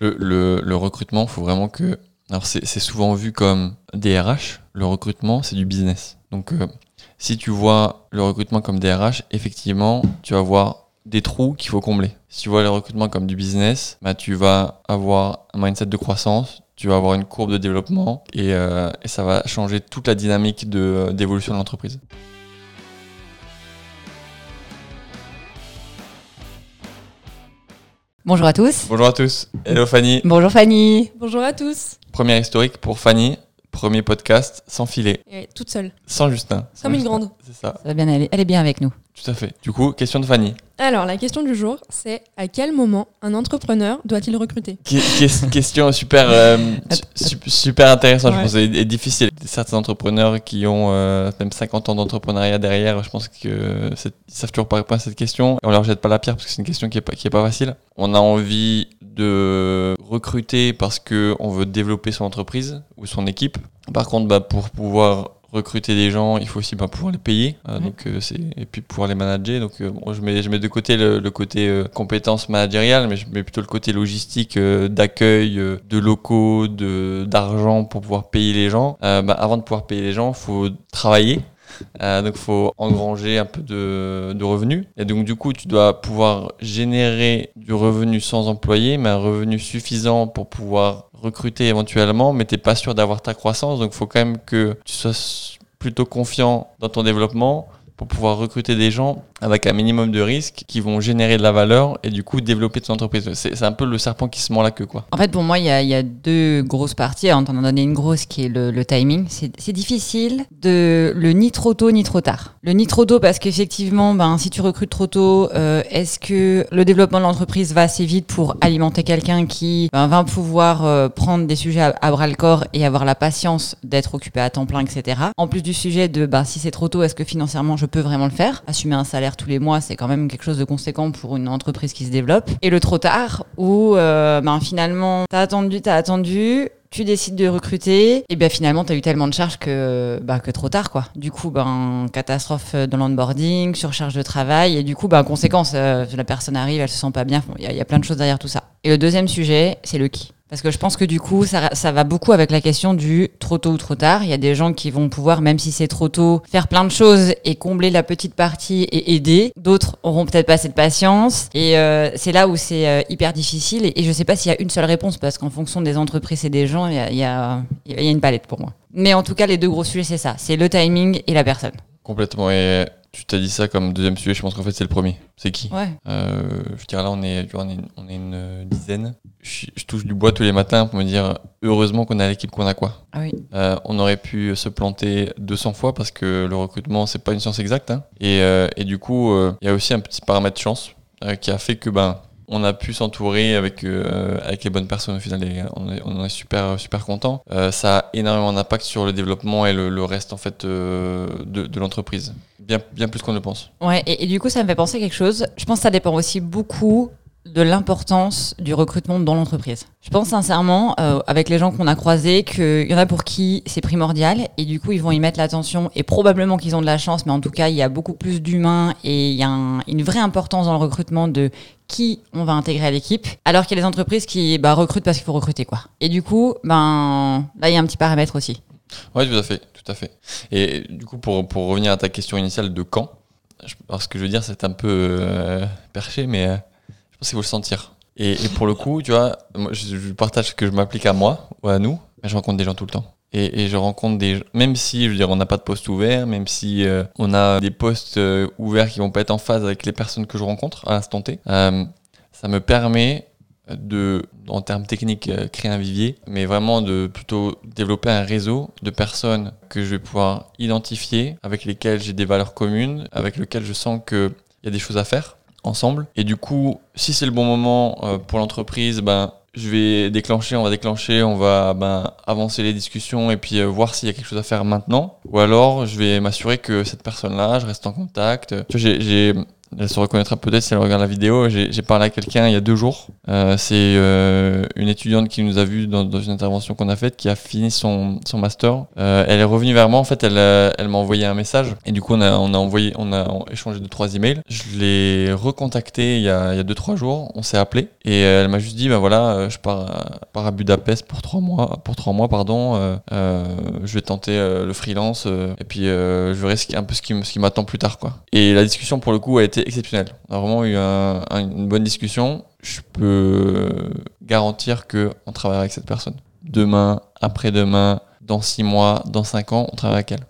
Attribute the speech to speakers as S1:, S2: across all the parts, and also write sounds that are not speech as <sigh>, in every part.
S1: Le, le, le recrutement, faut vraiment que. Alors, c'est souvent vu comme DRH. Le recrutement, c'est du business. Donc, euh, si tu vois le recrutement comme DRH, effectivement, tu vas voir des trous qu'il faut combler. Si tu vois le recrutement comme du business, bah, tu vas avoir un mindset de croissance, tu vas avoir une courbe de développement et, euh, ça va changer toute la dynamique de- d'évolution de l'entreprise.
S2: Bonjour à tous.
S1: Bonjour à tous. Hello Fanny.
S2: Bonjour Fanny.
S3: Bonjour à tous.
S1: Première historique pour Fanny. Premier podcast sans filet,
S3: Et toute seule,
S1: sans Justin. Sans
S3: comme une
S1: Justin.
S3: grande.
S1: C'est ça,
S2: Ça va bien aller. Elle est bien avec nous.
S1: tout à fait. Du coup, question de Fanny.
S3: Alors, la question du jour, c'est à quel moment un entrepreneur doit-il recruter?
S1: Qui- <laughs> question super, euh, su- super intéressante, je pense, et, et difficile. Certains entrepreneurs qui ont euh, même 50 ans d'entrepreneuriat derrière, je pense qu'ils ne savent toujours pas répondre à cette question. On leur jette pas la pierre parce que c'est une question qui est pas, qui est pas facile. On a envie de recruter parce qu'on veut développer son entreprise ou son équipe. Par contre, bah, pour pouvoir recruter des gens, il faut aussi bah, pouvoir les payer, euh,
S2: Ouais.
S1: donc euh, c'est et puis pouvoir les manager. Donc euh, bon, je mets je mets de côté le, le côté euh, compétences managériales, mais je mets plutôt le côté logistique euh, d'accueil euh, de locaux, de d'argent pour pouvoir payer les gens. Euh, bah, avant de pouvoir payer les gens, faut travailler. Euh, donc faut engranger un peu de, revenus. Et donc du coup, tu dois pouvoir générer du revenu sans employé, mais un revenu suffisant pour pouvoir recruter éventuellement, mais t'es pas sûr d'avoir ta croissance. Donc faut quand même que tu sois plutôt confiant dans ton développement pour pouvoir recruter des gens avec un minimum de risques qui vont générer de la valeur et du coup développer ton entreprise. C'est un peu le serpent qui se mord la queue, quoi.
S2: En fait, pour moi, il y a, deux grosses parties. On t'en a donné une grosse qui est le, timing. C'est difficile de le ni trop tôt ni trop tard. Le ni trop tôt parce qu'effectivement, ben, si tu recrutes trop tôt, euh, est-ce que le développement de l'entreprise va assez vite pour alimenter quelqu'un qui ben, va pouvoir euh, prendre des sujets à, à bras le corps et avoir la patience d'être occupé à temps plein, etc. En plus du sujet de ben, si c'est trop tôt, est-ce que financièrement je peux vraiment le faire? Assumer un salaire tous les mois, c'est quand même quelque chose de conséquent pour une entreprise qui se développe. Et le trop tard, où euh, ben, finalement, t'as attendu, t'as attendu, tu décides de recruter, et bien finalement, t'as eu tellement de charges que, bah, que trop tard, quoi. Du coup, ben, catastrophe dans l'onboarding, surcharge de travail, et du coup, ben, conséquence, euh, la personne arrive, elle se sent pas bien, il y, a- il y a plein de choses derrière tout ça. Et le deuxième sujet, c'est le qui. Parce que je pense que du coup, ça, ça va beaucoup avec la question du trop tôt ou trop tard. Il y a des gens qui vont pouvoir, même si c'est trop tôt, faire plein de choses et combler la petite partie et aider. D'autres auront peut-être pas cette patience. Et euh, c'est là où c'est euh, hyper difficile. Et, et je sais pas s'il y a une seule réponse, parce qu'en fonction des entreprises et des gens, il y a, il y, a, il y a une palette pour moi. Mais en tout cas, les deux gros sujets, c'est ça. C'est le timing et la personne.
S1: Complètement. Et tu t'as dit ça comme deuxième sujet, je pense qu'en fait c'est le premier. C'est qui?
S2: Ouais.
S1: Euh, je dirais là, on est, on est, on est une dizaine. Je, je touche du bois tous les matins pour me dire heureusement qu'on a l'équipe qu'on a quoi.
S2: Ah oui.
S1: Euh, on aurait pu se planter 200 fois parce que le recrutement c'est pas une science exacte. hein. Et, euh, et du coup, euh, il y a aussi un petit paramètre chance euh, qui a fait que ben on a pu s'entourer avec euh, avec les bonnes personnes au final. Et on, est, on est super super content. Euh, ça a énormément d'impact sur le développement et le, le reste en fait euh, de, de l'entreprise. Bien bien plus qu'on ne le pense.
S2: Ouais, et, et du coup, ça me fait penser à quelque chose. Je pense que ça dépend aussi beaucoup de l'importance du recrutement dans l'entreprise. Je pense sincèrement, euh, avec les gens qu'on a croisés, qu'il y en a pour qui c'est primordial et du coup ils vont y mettre l'attention et probablement qu'ils ont de la chance, mais en tout cas il y a beaucoup plus d'humains et il y a un- une vraie importance dans le recrutement de qui on va intégrer à l'équipe, alors qu'il y a des entreprises qui bah, recrutent parce qu'il faut recruter quoi. Et du coup, ben là il y a un petit paramètre aussi.
S1: Oui, tout à fait, tout à fait. Et du coup, pour, revenir à ta question initiale de quand, je, alors ce que je veux dire, c'est un peu euh, perché, mais euh, pense qu'il le sentir. Et, pour le coup, tu vois, je, partage que je m'applique à moi ou à nous, mais je rencontre des gens tout le temps. Et, je rencontre des même si je veux dire on n'a pas de poste ouvert, même si euh, on a des postes euh, ouverts qui vont pas être en phase avec les personnes que je rencontre à l'instant T, euh, ça me permet de, en termes techniques, créer un vivier, mais vraiment de plutôt développer un réseau de personnes que je vais pouvoir identifier, avec lesquelles j'ai des valeurs communes, avec lesquelles je sens qu'il y a des choses à faire ensemble. Et du coup, si c'est le bon moment euh, pour l'entreprise, ben, je vais déclencher, on va déclencher, on va ben, avancer les discussions et puis euh, voir s'il y a quelque chose à faire maintenant. Ou alors, je vais m'assurer que cette personne-là, je reste en contact. J'ai elle se reconnaîtra peut-être si elle regarde la vidéo. J'ai parlé à quelqu'un il y a deux jours. Euh, c'est euh, une étudiante qui nous a vu dans, dans une intervention qu'on a faite, qui a fini son, son master. Euh, elle est revenue vers moi. En fait, elle, euh, elle m'a envoyé un message et du coup, on a, on a envoyé, on a échangé deux trois emails. Je l'ai recontacté il y a, il y a deux trois jours. On s'est appelé et euh, elle m'a juste dit, bah voilà, euh, je pars, à, pars à Budapest pour trois mois, pour trois mois, pardon. Je vais tenter le freelance et puis je qui, un peu ce qui, ce qui m'attend plus tard, quoi. Et la discussion pour le coup a été exceptionnelle. On a vraiment eu un- un- une bonne discussion. Je peux garantir que on travaillera avec cette personne. Demain, après-demain, dans six mois, dans cinq ans, on travaille avec elle.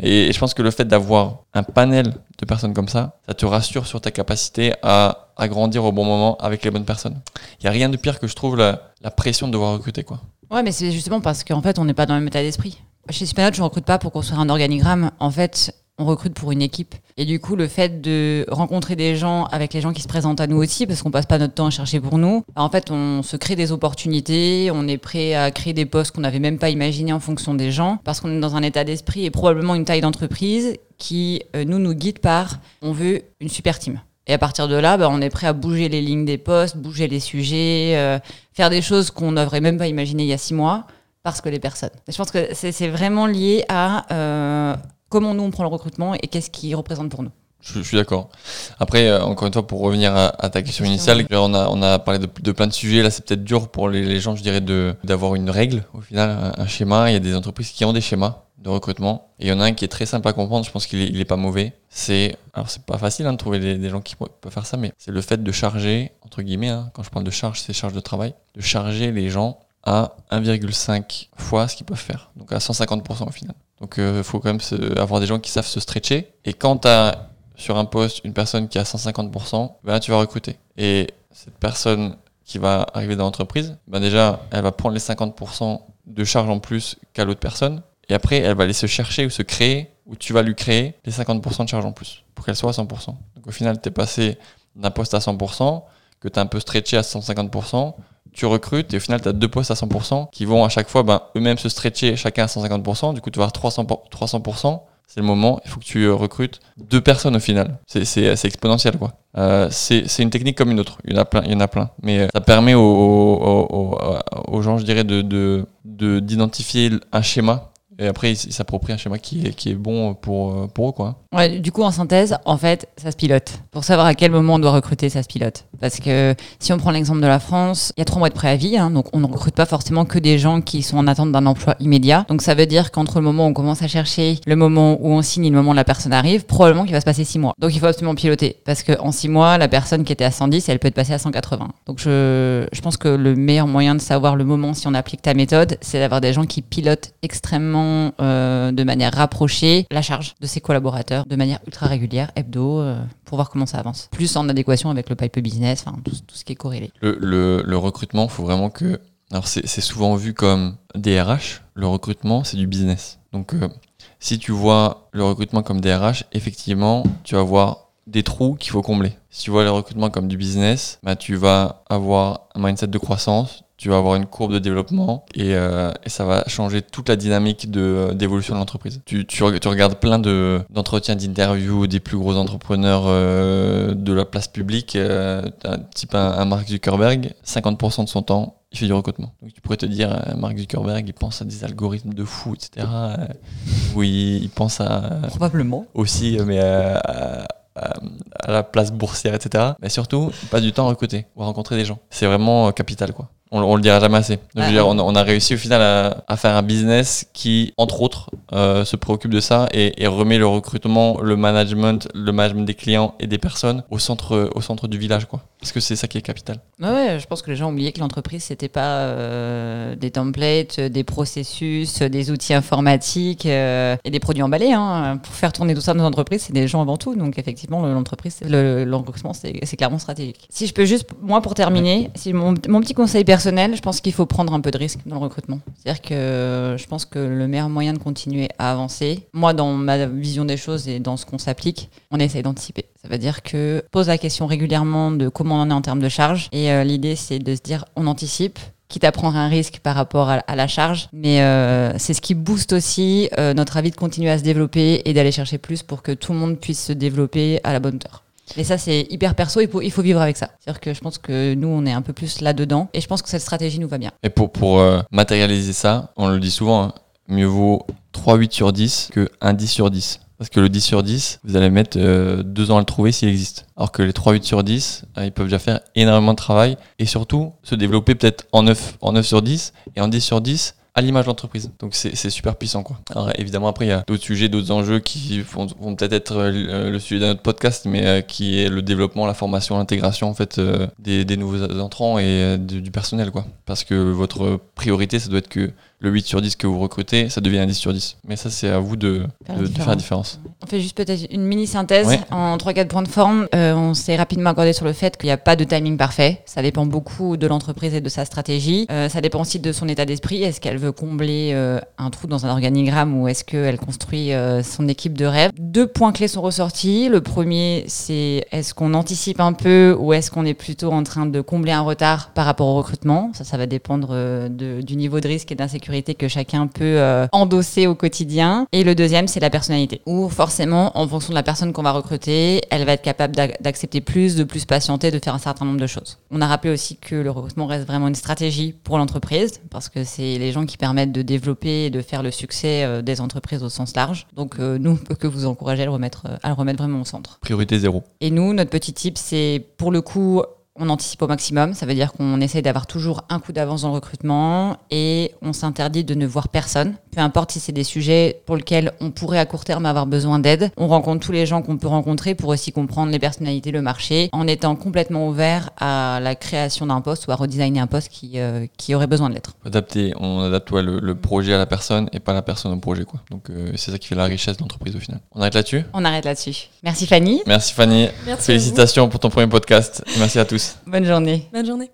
S1: Et je pense que le fait d'avoir un panel de personnes comme ça, ça te rassure sur ta capacité à, grandir au bon moment avec les bonnes personnes. Il n'y a rien de pire que je trouve la, pression de devoir recruter. Quoi.
S2: Ouais, mais c'est justement parce qu'en fait, on n'est pas dans le même état d'esprit. Chez Supernote, je ne recrute pas pour construire un organigramme. En fait, on recrute pour une équipe. Et du coup, le fait de rencontrer des gens avec les gens qui se présentent à nous aussi, parce qu'on passe pas notre temps à chercher pour nous, bah, en fait, on se crée des opportunités, on est prêt à créer des postes qu'on n'avait même pas imaginés en fonction des gens, parce qu'on est dans un état d'esprit et probablement une taille d'entreprise qui, euh, nous, nous guide par on veut une super team. Et à partir de là, bah, on est prêt à bouger les lignes des postes, bouger les sujets, euh, faire des choses qu'on n'aurait même pas imaginées il y a six mois parce que les personnes. Je pense que c'est vraiment lié à euh, comment nous on prend le recrutement et qu'est-ce qu'il représente pour nous.
S1: Je, je suis d'accord. Après, euh, encore une fois, pour revenir à, à ta question initiale, on a, on a parlé de, de plein de sujets. Là, c'est peut-être dur pour les, les gens, je dirais, d'avoir une règle, au final, un, un schéma. Il y a des entreprises qui ont des schémas de recrutement. Et il y en a un qui est très simple à comprendre. Je pense qu'il est, il est pas mauvais. C'est, alors c'est pas facile hein, de trouver des, des gens qui peuvent peuvent faire ça, mais c'est le fait de charger, entre guillemets, hein, quand je parle de charge, c'est charge de travail, de charger les gens à 1,5 fois ce qu'ils peuvent faire. Donc à 150% au final. Donc il faut quand même avoir des gens qui savent se stretcher. Et quand tu sur un poste une personne qui a 150%, ben là, tu vas recruter. Et cette personne qui va arriver dans l'entreprise, ben déjà, elle va prendre les 50% de charge en plus qu'à l'autre personne. Et après, elle va aller se chercher ou se créer, ou tu vas lui créer les 50% de charge en plus pour qu'elle soit à 100%. Donc au final, tu es passé d'un poste à 100%, que tu as un peu stretché à 150%, tu recrutes et au final, tu as deux postes à 100% qui vont à chaque fois ben, eux-mêmes se stretcher chacun à 150%. Du coup, tu vas avoir 300%. pour- 300% c'est le moment, il faut que tu euh, recrutes deux personnes au final. C'est, exponentiel, quoi. Euh, c'est, une technique comme une autre. Il y en a plein, il y en a plein. Mais euh, ça permet aux, aux, gens, je dirais, de, de, de- d'identifier un schéma. Et après, ils s'approprient un schéma qui est, qui est bon pour, euh, pour eux, quoi.
S2: Ouais, du coup, en synthèse, en fait, ça se pilote. Pour savoir à quel moment on doit recruter, ça se pilote. Parce que si on prend l'exemple de la France, il y a trois mois de préavis, hein, donc on ne recrute pas forcément que des gens qui sont en attente d'un emploi immédiat. Donc ça veut dire qu'entre le moment où on commence à chercher, le moment où on signe et le moment où la personne arrive, probablement qu'il va se passer six mois. Donc il faut absolument piloter. Parce qu'en six mois, la personne qui était à 110, elle peut être passée à 180. Donc je, je pense que le meilleur moyen de savoir le moment si on applique ta méthode, c'est d'avoir des gens qui pilotent extrêmement euh, de manière rapprochée la charge de ses collaborateurs de manière ultra régulière, hebdo, euh, pour voir comment ça avance. Plus en adéquation avec le pipe business, enfin tout, ce qui est corrélé.
S1: Le, le, recrutement, il faut vraiment que. Alors, c'est, souvent vu comme DRH. Le recrutement, c'est du business. Donc, euh, si tu vois le recrutement comme DRH, effectivement, tu vas avoir des trous qu'il faut combler. Si tu vois le recrutement comme du business, bah, tu vas avoir un mindset de croissance, tu vas avoir une courbe de développement et, euh, et ça va changer toute la dynamique de, d'évolution de l'entreprise. Tu, tu, reg- tu regardes plein de, d'entretiens, d'interviews des plus gros entrepreneurs euh, de la place publique, euh, un- type un, un Mark Zuckerberg, 50% de son temps, il fait du recrutement. Donc tu pourrais te dire, euh, Mark Zuckerberg, il pense à des algorithmes de fou, etc. euh, où il, pense à,
S2: Probablement.
S1: aussi, mais euh, à, à- à la place boursière, etc. Mais surtout, pas du temps à recruter ou à rencontrer des gens. C'est vraiment capital, quoi. On, on le dira jamais assez. Donc, je veux
S2: Ouais.
S1: dire, on, a- on a réussi au final à, à faire un business qui, entre autres, euh, se préoccupe de ça et, et remet le recrutement, le management, le management des clients et des personnes au centre, au centre du village, quoi. Parce que c'est ça qui est capital.
S2: Ouais, ouais, je pense que les gens ont oublié que l'entreprise, c'était pas euh, des templates, des processus, des outils informatiques euh, et des produits emballés. Hein. Pour faire tourner tout ça dans nos entreprises, c'est des gens avant tout. Donc, effectivement, le- l'entreprise, c'est- le, le recrutement, c'est c'est clairement stratégique. Si je peux juste, moi, pour terminer, si mon, mon petit conseil personnel, je pense qu'il faut prendre un peu de risque dans le recrutement. C'est-à-dire que je pense que le meilleur moyen de continuer à avancer, moi, dans ma vision des choses et dans ce qu'on s'applique, on essaye d'anticiper. Ça veut dire que pose la question régulièrement de comment on en est en termes de charge. Et euh, l'idée, c'est de se dire, on anticipe, quitte à prendre un risque par rapport à, la charge. Mais euh, c'est ce qui booste aussi euh, notre avis de continuer à se développer et d'aller chercher plus pour que tout le monde puisse se développer à la bonne hauteur. Et ça, c'est hyper perso, il faut, vivre avec ça. C'est-à-dire que je pense que nous, on est un peu plus là-dedans. Et je pense que cette stratégie nous va bien.
S1: Et pour, euh, matérialiser ça, on le dit souvent, hein, mieux vaut 3 8 sur 10 que 1 10 sur 10. Parce que le 10 sur 10, vous allez mettre euh, deux ans à le trouver s'il existe. Alors que les 3 8 sur 10, euh, ils peuvent déjà faire énormément de travail et surtout se développer peut-être en 9, en 9 sur 10 et en 10 sur 10 à l'image d'entreprise. Donc c'est super puissant quoi. Alors évidemment après il y a d'autres sujets, d'autres enjeux qui vont, peut-être être euh, le sujet d'un autre podcast, mais euh, qui est le développement, la formation, l'intégration en fait euh, des, nouveaux entrants et euh, du, du personnel quoi. Parce que votre priorité ça doit être que le 8 sur 10 que vous recrutez, ça devient un 10 sur 10. Mais ça c'est à vous de,
S2: Faire la
S1: de, de faire la différence.
S2: On fait juste peut-être une mini synthèse
S1: Ouais.
S2: en 3-4 points de forme. Euh, on s'est rapidement accordé sur le fait qu'il n'y a pas de timing parfait. Ça dépend beaucoup de l'entreprise et de sa stratégie. Euh, ça dépend aussi de son état d'esprit. Est-ce qu'elle veut combler euh, un trou dans un organigramme ou est-ce qu'elle construit euh, son équipe de rêve? Deux points clés sont ressortis. Le premier, c'est est-ce qu'on anticipe un peu ou est-ce qu'on est plutôt en train de combler un retard par rapport au recrutement? Ça, ça va dépendre de- du niveau de risque et d'insécurité que chacun peut euh, endosser au quotidien. Et le deuxième, c'est la personnalité. Où forcément, en fonction de la personne qu'on va recruter, elle va être capable d'ac- d'accepter plus, de plus patienter, de faire un certain nombre de choses. On a rappelé aussi que le recrutement reste vraiment une stratégie pour l'entreprise, parce que c'est les gens qui permettent de développer et de faire le succès euh, des entreprises au sens large. Donc euh, nous, on peut que vous encourager à le remettre, à le remettre vraiment au centre.
S1: Priorité zéro.
S2: Et nous, notre petit tip, c'est pour le coup, on anticipe au maximum. Ça veut dire qu'on essaye d'avoir toujours un coup d'avance dans le recrutement et on s'interdit de ne voir personne. Peu importe si c'est des sujets pour lesquels on pourrait à court terme avoir besoin d'aide. On rencontre tous les gens qu'on peut rencontrer pour aussi comprendre les personnalités, le marché, en étant complètement ouvert à la création d'un poste ou à redesigner un poste qui, euh, qui aurait besoin de l'être.
S1: Adapter, on adapte ouais, le, le projet à la personne et pas la personne au projet quoi. Donc euh, c'est ça qui fait la richesse de l'entreprise au final. On arrête là-dessus?
S2: On arrête là-dessus. Merci Fanny.
S1: Merci Fanny.
S3: Merci.
S1: Félicitations pour ton premier podcast. Merci à tous.
S2: Bonne journée.
S3: Bonne journée.